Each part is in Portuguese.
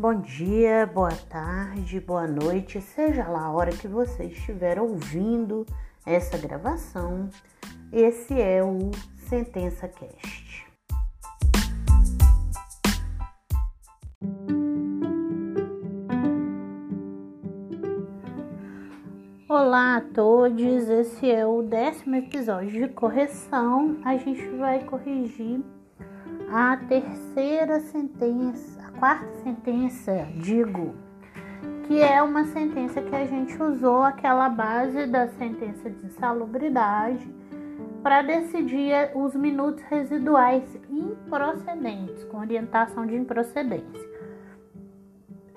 Bom dia, boa tarde, boa noite, seja lá a hora que você estiver ouvindo essa gravação. Esse é o Sentença Cast. Olá a todos, esse é o décimo episódio de correção. A gente vai corrigir a terceira sentença, quarta sentença, digo, que é uma sentença que a gente usou aquela base da sentença de insalubridade para decidir os minutos residuais improcedentes, com orientação de improcedência.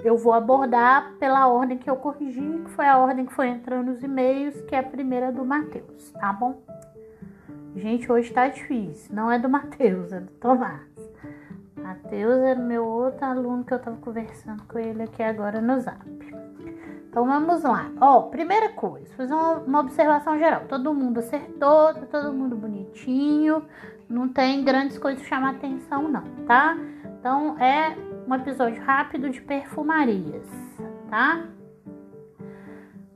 Eu vou abordar pela ordem que eu corrigi, que foi a ordem que foi entrando nos e-mails, que é a primeira do Matheus, tá bom? Gente, hoje tá difícil. Não é do Matheus, é do Tomás. Matheus era meu outro aluno que eu tava conversando com ele aqui agora no zap. Então vamos lá. Ó, primeira coisa, fazer uma, uma observação geral. Todo mundo acertou, tá todo mundo bonitinho. Não tem grandes coisas chamar atenção, não, tá? Então é um episódio rápido de perfumarias, tá?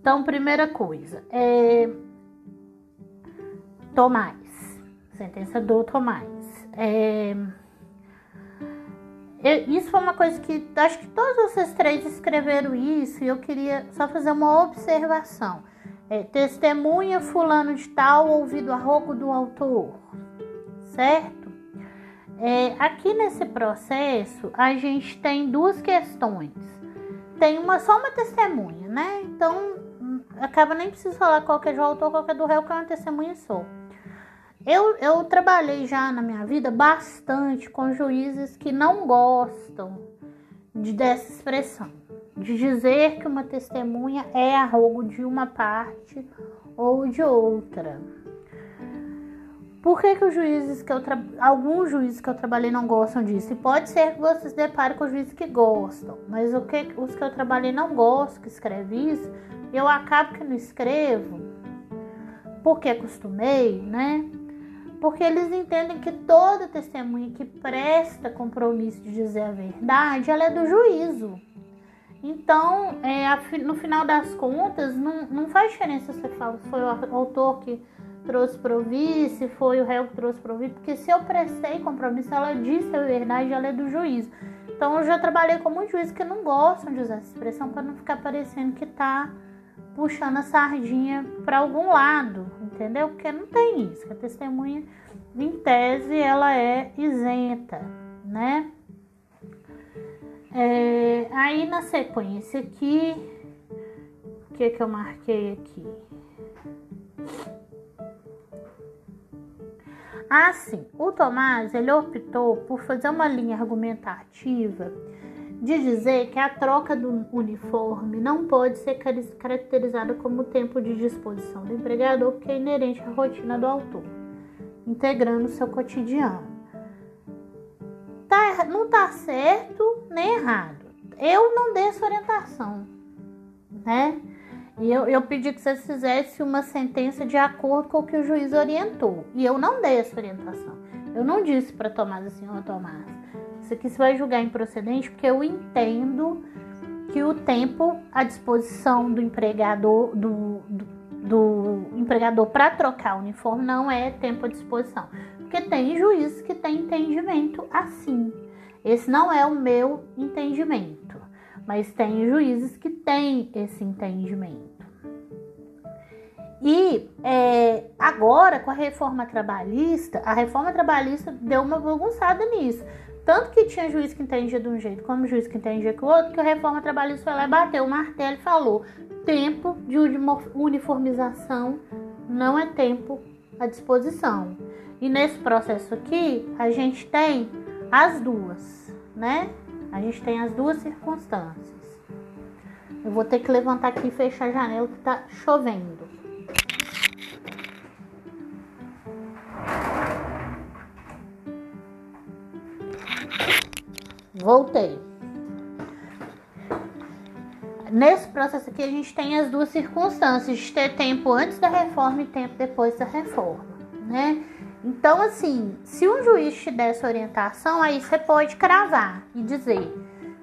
Então, primeira coisa, é Tomás. Sentença do Tomás. É... Isso foi uma coisa que acho que todos vocês três escreveram isso e eu queria só fazer uma observação. É, testemunha fulano de tal ouvido a rogo do autor, certo? É, aqui nesse processo a gente tem duas questões. Tem uma só uma testemunha, né? Então acaba nem preciso falar qual que é do autor, qual que é do réu, que é uma testemunha só. Eu, eu trabalhei já na minha vida bastante com juízes que não gostam de, dessa expressão, de dizer que uma testemunha é arrogo de uma parte ou de outra. Por que, que os juízes que eu tra... alguns juízes que eu trabalhei não gostam disso? E pode ser que você se depare com juízes que gostam, mas o que os que eu trabalhei não gostam que escreve isso, eu acabo que não escrevo porque acostumei, né? Porque eles entendem que toda testemunha que presta compromisso de dizer a verdade, ela é do juízo. Então, é, no final das contas, não, não faz diferença se você fala se foi o autor que trouxe para ouvir, se foi o réu que trouxe para ouvir, porque se eu prestei compromisso, ela disse a verdade, ela é do juízo. Então, eu já trabalhei com muitos juízes que não gostam de usar essa expressão para não ficar parecendo que está puxando a sardinha para algum lado, entendeu? Porque não tem isso. A testemunha, em tese, ela é isenta, né? É, aí na sequência aqui, o que que eu marquei aqui? Assim, o Tomás ele optou por fazer uma linha argumentativa de dizer que a troca do uniforme não pode ser caracterizada como tempo de disposição do empregador, porque é inerente à rotina do autor, integrando seu cotidiano. Tá, não está certo nem errado. Eu não dei essa orientação, né? E eu, eu pedi que vocês fizessem uma sentença de acordo com o que o juiz orientou. E eu não dei essa orientação. Eu não disse para Tomás assim, ó Tomás, isso aqui você vai julgar improcedente porque eu entendo que o tempo à disposição do empregador do, do, do empregador para trocar o uniforme não é tempo à disposição. Porque tem juízes que têm entendimento assim. Esse não é o meu entendimento, mas tem juízes que têm esse entendimento. E é, agora, com a reforma trabalhista, a reforma trabalhista deu uma bagunçada nisso. Tanto que tinha juiz que entendia de um jeito, como juiz que entendia do outro, que a reforma trabalhista foi lá e bateu o martelo e falou: tempo de uniformização não é tempo à disposição. E nesse processo aqui, a gente tem as duas, né? A gente tem as duas circunstâncias. Eu vou ter que levantar aqui e fechar a janela que tá chovendo. Voltei. Nesse processo aqui, a gente tem as duas circunstâncias de ter tempo antes da reforma e tempo depois da reforma, né? Então, assim, se um juiz te der essa orientação, aí você pode cravar e dizer: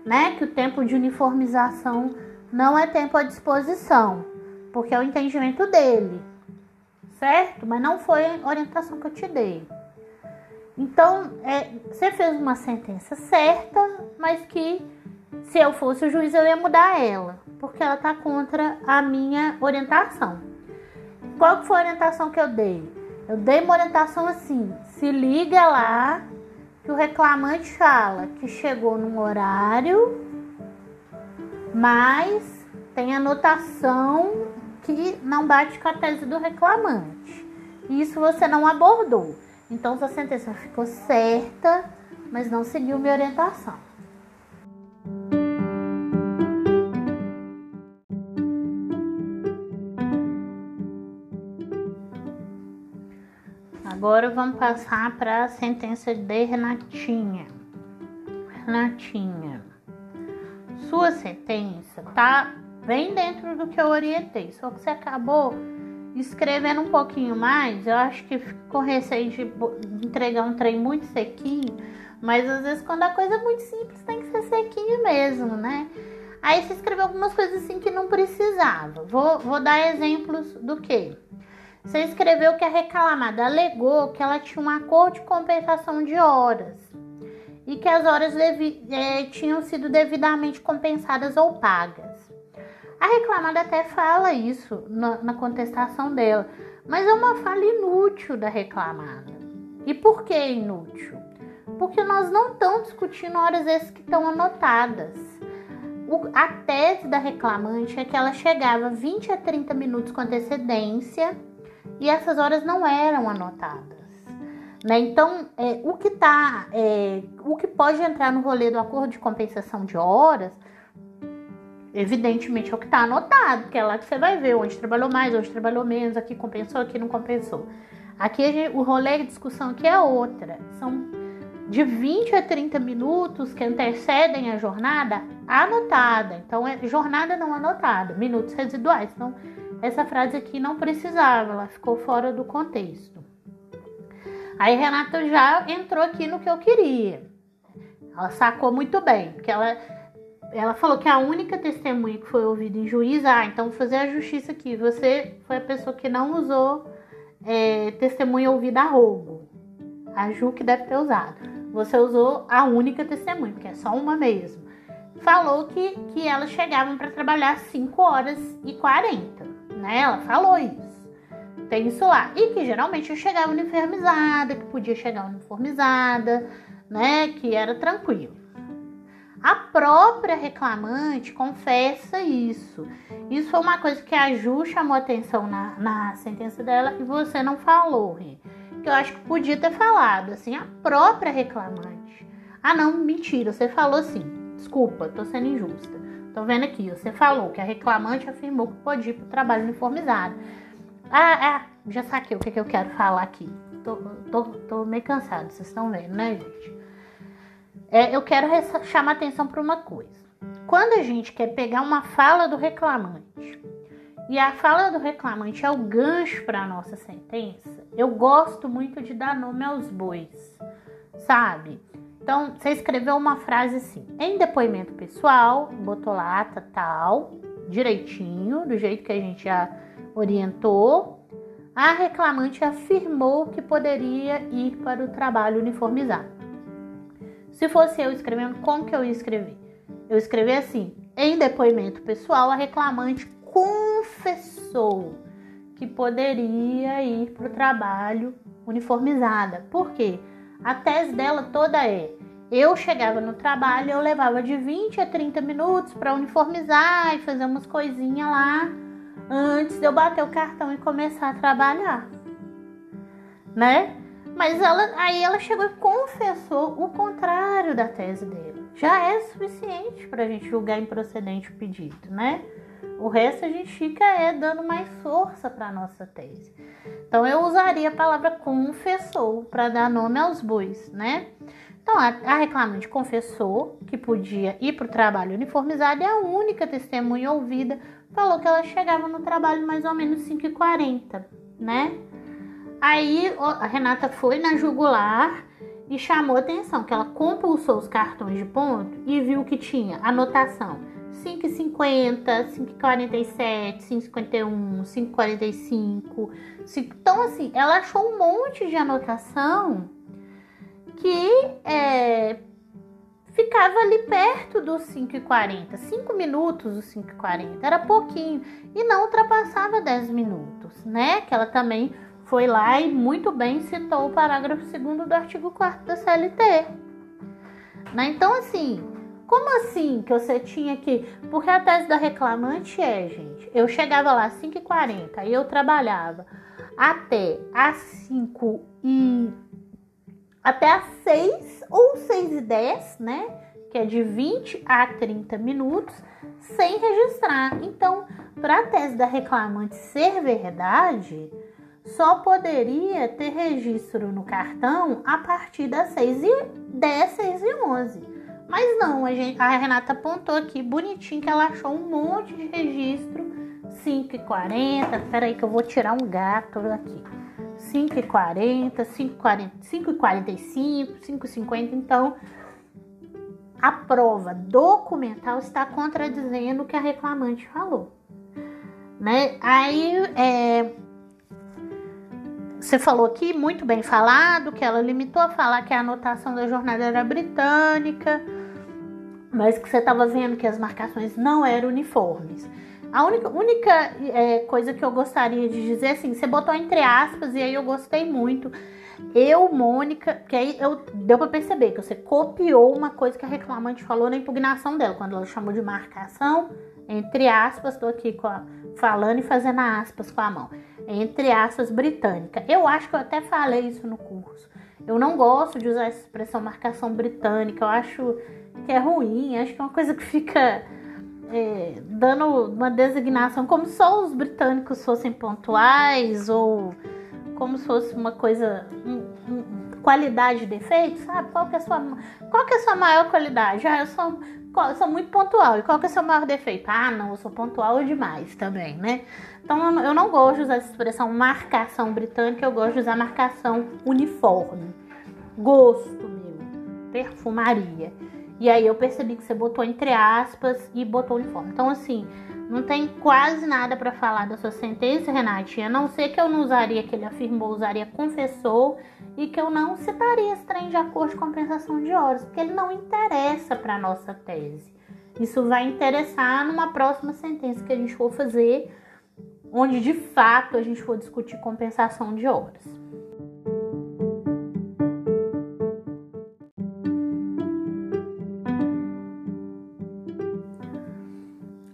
né, que o tempo de uniformização não é tempo à disposição, porque é o entendimento dele, certo? Mas não foi a orientação que eu te dei. Então, é, você fez uma sentença certa, mas que se eu fosse o juiz eu ia mudar ela, porque ela está contra a minha orientação. Qual que foi a orientação que eu dei? Eu dei uma orientação assim: se liga lá que o reclamante fala que chegou num horário, mas tem anotação que não bate com a tese do reclamante. Isso você não abordou. Então sua sentença ficou certa, mas não seguiu minha orientação. Agora vamos passar para a sentença de Renatinha. Renatinha, sua sentença tá bem dentro do que eu orientei, só que você acabou escrevendo um pouquinho mais. Eu acho que ficou receio de entregar um trem muito sequinho, mas às vezes quando a coisa é muito simples tem que ser sequinho mesmo, né? Aí você escreveu algumas coisas assim que não precisava. Vou, vou dar exemplos do que? Você escreveu que a reclamada alegou que ela tinha um acordo de compensação de horas e que as horas devi, é, tinham sido devidamente compensadas ou pagas. A reclamada até fala isso na, na contestação dela, mas é uma fala inútil da reclamada. E por que inútil? Porque nós não estamos discutindo horas essas que estão anotadas. O, a tese da reclamante é que ela chegava 20 a 30 minutos com antecedência e essas horas não eram anotadas. Né? Então, é, o que tá, é, o que pode entrar no rolê do acordo de compensação de horas, evidentemente é o que está anotado, que é lá que você vai ver onde trabalhou mais, onde trabalhou menos, aqui compensou, aqui não compensou. Aqui o rolê de discussão aqui é outra. São de 20 a 30 minutos que antecedem a jornada anotada. Então, é jornada não anotada, minutos residuais. Então, essa frase aqui não precisava, ela ficou fora do contexto. Aí Renata já entrou aqui no que eu queria. Ela sacou muito bem, porque ela, ela falou que a única testemunha que foi ouvida em juízo, ah, então vou fazer a justiça aqui. Você foi a pessoa que não usou é, testemunha ouvida a roubo. A Ju que deve ter usado. Você usou a única testemunha, porque é só uma mesmo. Falou que, que elas chegavam para trabalhar 5 horas e 40 né? Ela falou isso. Tem isso lá. E que geralmente eu chegava uniformizada, que podia chegar uniformizada, né? Que era tranquilo. A própria reclamante confessa isso. Isso foi uma coisa que a Ju chamou atenção na, na sentença dela e você não falou, que eu acho que podia ter falado, assim, a própria reclamante. Ah, não, mentira, você falou sim. Desculpa, tô sendo injusta. Tô vendo aqui, você falou que a reclamante afirmou que pode ir para o trabalho uniformizado. Ah, ah, já saquei o que, que eu quero falar aqui. Tô, tô, tô meio cansado, vocês estão vendo, né, gente? É, eu quero chamar atenção para uma coisa. Quando a gente quer pegar uma fala do reclamante e a fala do reclamante é o gancho para a nossa sentença, eu gosto muito de dar nome aos bois, sabe? Então, você escreveu uma frase assim: em depoimento pessoal, botou lá, tá, tal, direitinho, do jeito que a gente já orientou. A reclamante afirmou que poderia ir para o trabalho uniformizado. Se fosse eu escrevendo, como que eu ia escrever? Eu escrevi assim: em depoimento pessoal, a reclamante confessou que poderia ir para o trabalho uniformizada. Por quê? A tese dela toda é: eu chegava no trabalho, eu levava de 20 a 30 minutos para uniformizar e fazer umas coisinhas lá antes de eu bater o cartão e começar a trabalhar. Né? Mas ela, aí ela chegou e confessou o contrário da tese dele. Já é suficiente para a gente julgar improcedente o pedido, né? O resto a gente fica é dando mais força para a nossa tese. Então eu usaria a palavra confessou para dar nome aos bois, né? Então a reclamante confessou que podia ir para o trabalho uniformizado e a única testemunha ouvida falou que ela chegava no trabalho mais ou menos 5h40, né? Aí a Renata foi na jugular e chamou atenção que ela compulsou os cartões de ponto e viu que tinha anotação 5,50, 5,47, 5,51, 5,45. Então, assim, ela achou um monte de anotação que é, ficava ali perto dos 5,40. 5 minutos dos 5,40. Era pouquinho. E não ultrapassava 10 minutos, né? Que ela também foi lá e muito bem citou o parágrafo 2 do artigo 4 da CLT. Né? Então, assim, como assim que você tinha que. Porque a tese da reclamante é, gente, eu chegava lá às 5h40 e eu trabalhava até às 5 e. até às 6 ou 6 e 10, né? Que é de 20 a 30 minutos, sem registrar. Então, para a tese da reclamante ser verdade, só poderia ter registro no cartão a partir das 6 e 10, 6 e 11. Mas não, a, gente, a Renata apontou aqui bonitinho que ela achou um monte de registro 5 e 40. Peraí que eu vou tirar um gato aqui. 5 e 40, 5 e 45, 5 e 50. Então, a prova documental está contradizendo o que a reclamante falou. Né? Aí, é, você falou aqui, muito bem falado, que ela limitou a falar que a anotação da jornada era britânica, mas que você estava vendo que as marcações não eram uniformes. A única, única é, coisa que eu gostaria de dizer, assim, você botou entre aspas, e aí eu gostei muito. Eu, Mônica, que aí eu, deu para perceber que você copiou uma coisa que a reclamante falou na impugnação dela, quando ela chamou de marcação, entre aspas, estou aqui a, falando e fazendo aspas com a mão entre aspas, britânica. Eu acho que eu até falei isso no curso. Eu não gosto de usar essa expressão marcação britânica, eu acho que é ruim, acho que é uma coisa que fica é, dando uma designação como só os britânicos fossem pontuais ou como se fosse uma coisa. Um, um, qualidade de defeito, sabe? Qual que é a sua, qual que é a sua maior qualidade? Ah, eu sou, sou muito pontual. E qual que é o seu maior defeito? Ah, não, eu sou pontual demais também, né? Então eu não gosto de usar essa expressão marcação britânica, eu gosto de usar marcação uniforme. Gosto meu, perfumaria. E aí eu percebi que você botou entre aspas e botou uniforme. Então assim, não tem quase nada para falar da sua sentença, Renatinha, a não ser que eu não usaria que ele afirmou, usaria confessou e que eu não citaria esse trem de acordo de compensação de horas, porque ele não interessa para nossa tese. Isso vai interessar numa próxima sentença que a gente for fazer onde de fato a gente for discutir compensação de obras.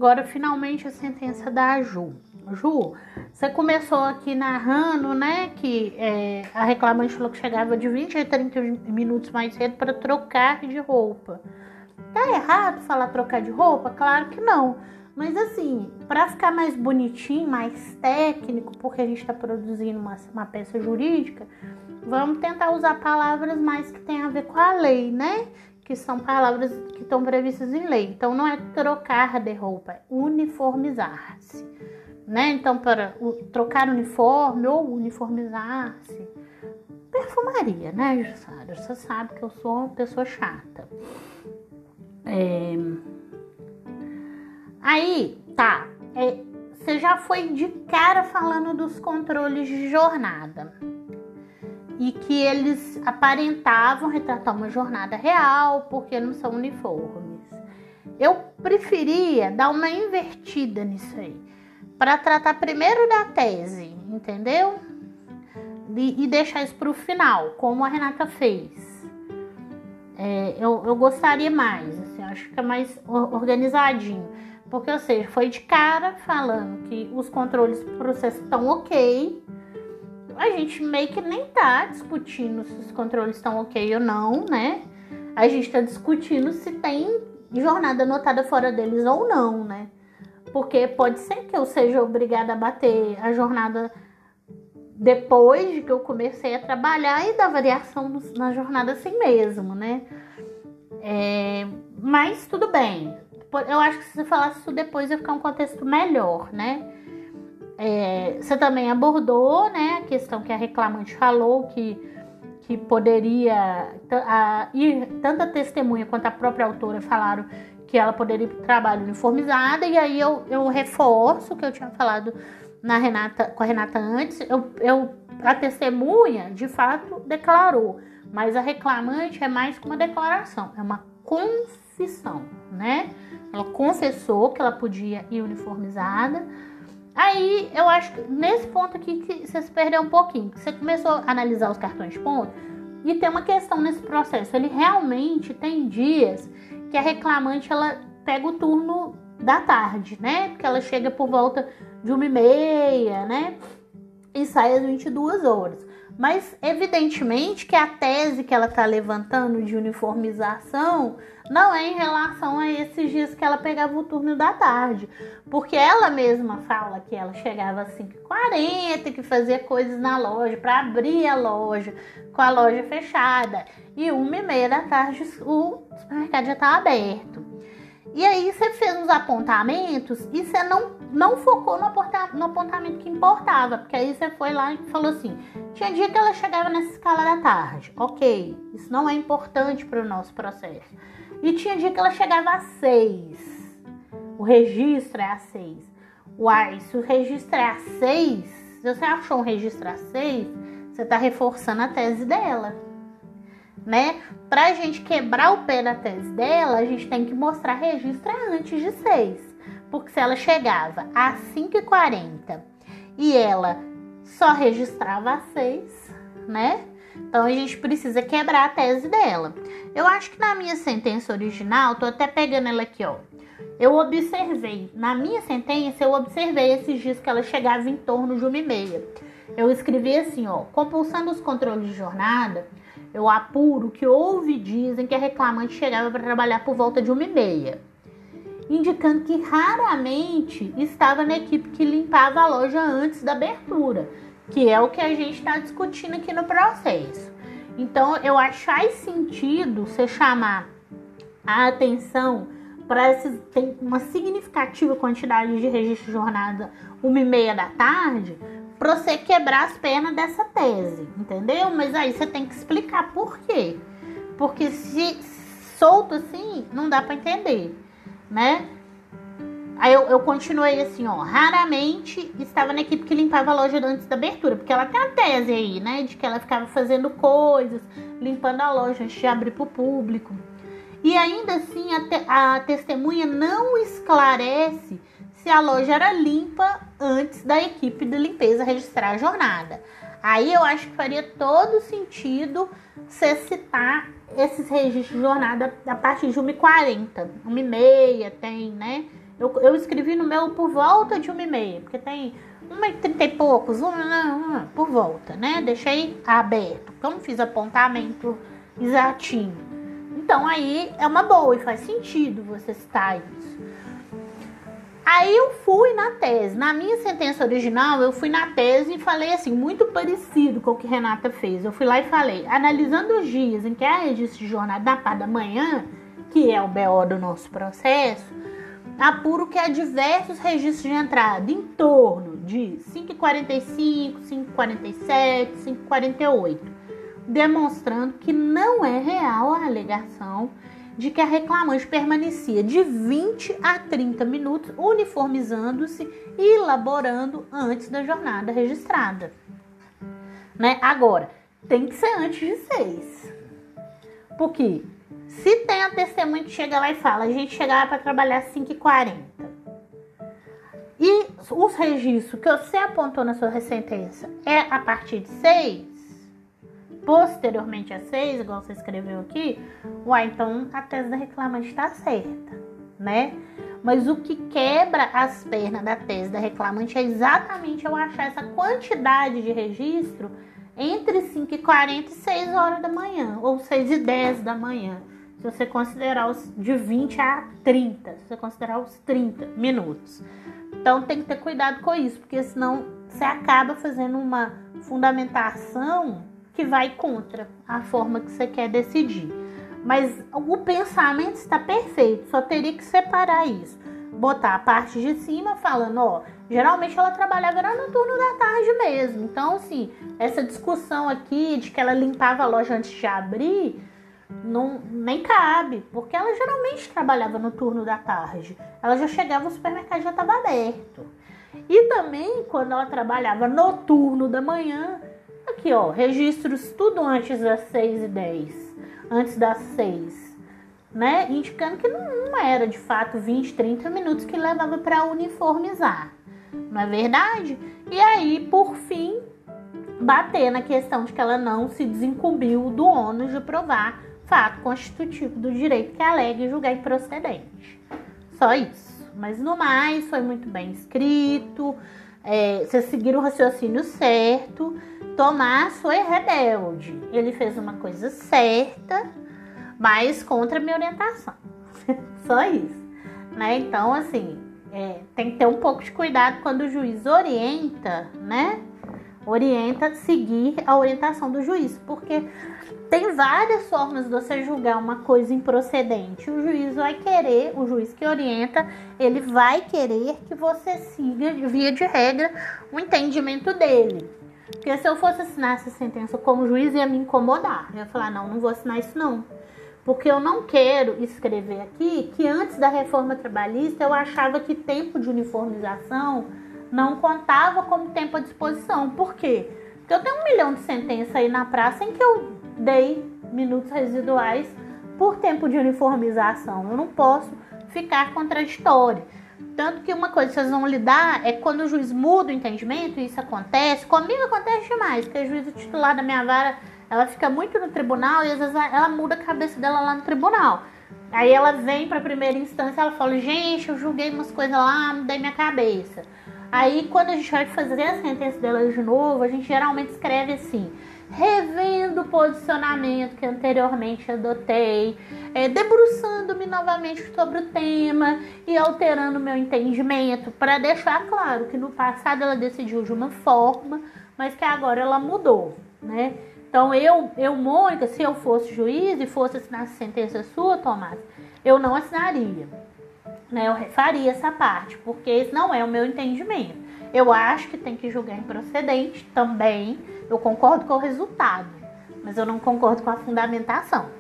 Agora, finalmente, a sentença da Ju. Ju, você começou aqui narrando, né, que é, a reclamante falou que chegava de 20 a 30 minutos mais cedo para trocar de roupa. Tá errado falar trocar de roupa? Claro que não. Mas assim, para ficar mais bonitinho, mais técnico, porque a gente está produzindo uma, uma peça jurídica, vamos tentar usar palavras mais que tem a ver com a lei, né? Que são palavras que estão previstas em lei. Então não é trocar de roupa, é uniformizar-se. Né? Então, para trocar uniforme ou uniformizar-se. Perfumaria, né, Jussara? Você sabe que eu sou uma pessoa chata. É Aí, tá. É, você já foi de cara falando dos controles de jornada. E que eles aparentavam retratar uma jornada real, porque não são uniformes. Eu preferia dar uma invertida nisso aí. Para tratar primeiro da tese, entendeu? E, deixar isso para o final, como a Renata fez. É, eu, eu gostaria mais, assim, acho que é mais organizadinho. Porque, ou seja, foi de cara falando que os controles do processo estão ok. A gente meio que nem tá discutindo se os controles estão ok ou não, né? A gente tá discutindo se tem jornada anotada fora deles ou não, né? Porque pode ser que eu seja obrigada a bater a jornada depois de que eu comecei a trabalhar e dar variação na jornada assim mesmo, né? É, mas tudo bem, eu acho que se você falasse isso depois ia ficar um contexto melhor, né? É, você também abordou, né, a questão que a reclamante falou que, que poderia a, ir, tanto a testemunha quanto a própria autora falaram que ela poderia ir para o trabalho uniformizada, e aí eu, eu reforço o que eu tinha falado na Renata, com a Renata antes, eu, eu, a testemunha de fato declarou, mas a reclamante é mais que uma declaração, é uma confissão, né? Ela confessou que ela podia ir uniformizada. Aí eu acho que nesse ponto aqui que você se perdeu um pouquinho. Você começou a analisar os cartões de ponto e tem uma questão nesse processo. Ele realmente tem dias que a reclamante ela pega o turno da tarde, né? Porque ela chega por volta de uma e meia, né? E sai às 22 horas. Mas evidentemente que a tese que ela está levantando de uniformização não é em relação a esses dias que ela pegava o turno da tarde, porque ela mesma fala que ela chegava às 5h40, que fazia coisas na loja para abrir a loja com a loja fechada e uma e meia da tarde o supermercado já estava aberto. E aí você fez uns apontamentos e você não, não focou no, no apontamento que importava. Porque aí você foi lá e falou assim: tinha dia que ela chegava nessa escala da tarde. Ok, isso não é importante para o nosso processo. E tinha dia que ela chegava às seis. O registro é às seis. Uai, se o registro é às seis, se você achou um registro às seis, você está reforçando a tese dela né? Pra gente quebrar o pé da tese dela, a gente tem que mostrar registro antes de 6. Porque se ela chegava às 5h40 e ela só registrava às 6, né? Então a gente precisa quebrar a tese dela. Eu acho que na minha sentença original, tô até pegando ela aqui, ó. Eu observei, na minha sentença, eu observei esses dias que ela chegava em torno de uma e meia. Eu escrevi assim, ó, compulsando os controles de jornada, eu apuro que houve dizem que a reclamante chegava para trabalhar por volta de uma e meia, indicando que raramente estava na equipe que limpava a loja antes da abertura, que é o que a gente está discutindo aqui no processo. Então, eu acho faz sentido você chamar a atenção para tem uma significativa quantidade de registro de jornada uma e meia da tarde, para você quebrar as pernas dessa tese, entendeu? Mas aí você tem que explicar por quê. Porque se solto assim, não dá para entender, né? Aí eu, eu, continuei assim, ó. Raramente estava na equipe que limpava a loja antes da abertura, porque ela tem a tese aí, né? De que ela ficava fazendo coisas, limpando a loja antes de abrir para o público. E ainda assim, a, te, a testemunha não esclarece se a loja era limpa antes da equipe de limpeza registrar a jornada. Aí eu acho que faria todo sentido você citar esses registros de jornada a partir de 1h40, 1h30 tem, né? Eu, eu escrevi no meu por volta de 1h30, porque tem 1h30 e poucos, uma, uma, por volta, né? Deixei aberto, porque eu não fiz apontamento exatinho. Então aí é uma boa e faz sentido você citar isso. Aí eu fui na tese. Na minha sentença original, eu fui na tese e falei assim, muito parecido com o que Renata fez. Eu fui lá e falei, analisando os dias em que há registro de jornada da parte da manhã, que é o BO do nosso processo, apuro que há diversos registros de entrada em torno de 5h45, 5h47, 5h48, demonstrando que não é real a alegação de que a reclamante permanecia de 20 a 30 minutos uniformizando-se e elaborando antes da jornada registrada. Né? Agora, tem que ser antes de 6. Porque se tem a testemunha que chega lá e fala, a gente chegava para trabalhar às 5h40. E os registros que você apontou na sua sentença é a partir de 6, posteriormente a 6, igual você escreveu aqui, uai, então a tese da reclamante está certa, né? Mas o que quebra as pernas da tese da reclamante é exatamente eu achar essa quantidade de registro entre 5 e 40 e 6 horas da manhã, ou 6 e 10 da manhã. Se você considerar os de 20 a 30, se você considerar os 30 minutos. Então tem que ter cuidado com isso, porque senão você acaba fazendo uma fundamentação que vai contra a forma que você quer decidir. Mas o pensamento está perfeito, só teria que separar isso. botar a parte de cima falando, ó, geralmente ela trabalhava no turno da tarde mesmo. Então, assim, essa discussão aqui de que ela limpava a loja antes de abrir, não, nem cabe, porque ela geralmente trabalhava no turno da tarde. Ela já chegava, o supermercado já estava aberto. E também, quando ela trabalhava no turno da manhã, aqui ó, registros tudo antes das 6 e 10, antes das 6, né? Indicando que não era de fato 20, 30 minutos que levava para uniformizar, não é verdade? E aí, por fim, bater na questão de que ela não se desincumbiu do ônus de provar fato constitutivo do direito que alegue e julgar improcedente. Só isso. Mas no mais, foi muito bem escrito. É, vocês seguiram o raciocínio certo. Tomás foi rebelde. Ele fez uma coisa certa, mas contra a minha orientação. Só isso. Né? Então, assim, é, tem que ter um pouco de cuidado quando o juiz orienta, né? Orienta seguir a orientação do juiz, porque tem várias formas de você julgar uma coisa improcedente. O juiz vai querer, o juiz que orienta, ele vai querer que você siga, via de regra, o entendimento dele. Porque se eu fosse assinar essa sentença como juiz, ia me incomodar. Eu ia falar, não, não vou assinar isso não. Porque eu não quero escrever aqui que antes da reforma trabalhista eu achava que tempo de uniformização não contava como tempo à disposição. Por quê? Porque eu tenho um milhão de sentenças aí na praça em que eu dei minutos residuais por tempo de uniformização. Eu não posso ficar contraditório. Tanto que uma coisa que vocês vão lidar é quando o juiz muda o entendimento, e isso acontece. Comigo acontece demais, porque a juíza titular da minha vara, ela fica muito no tribunal e às vezes ela muda a cabeça dela lá no tribunal. Aí ela vem para a primeira instância, ela fala: "Gente, eu julguei umas coisas lá, mudei minha cabeça". Aí quando a gente vai fazer a sentença dela de novo, a gente geralmente escreve assim: revendo o posicionamento que anteriormente adotei, é, debruçando-me novamente sobre o tema e alterando meu entendimento para deixar claro que no passado ela decidiu de uma forma, mas que agora ela mudou, né? Então eu, eu Mônica, se eu fosse juiz e fosse assinar a sentença sua, Tomás, eu não assinaria, né? Eu faria essa parte, porque esse não é o meu entendimento. Eu acho que tem que julgar improcedente também. Eu concordo com o resultado, mas eu não concordo com a fundamentação.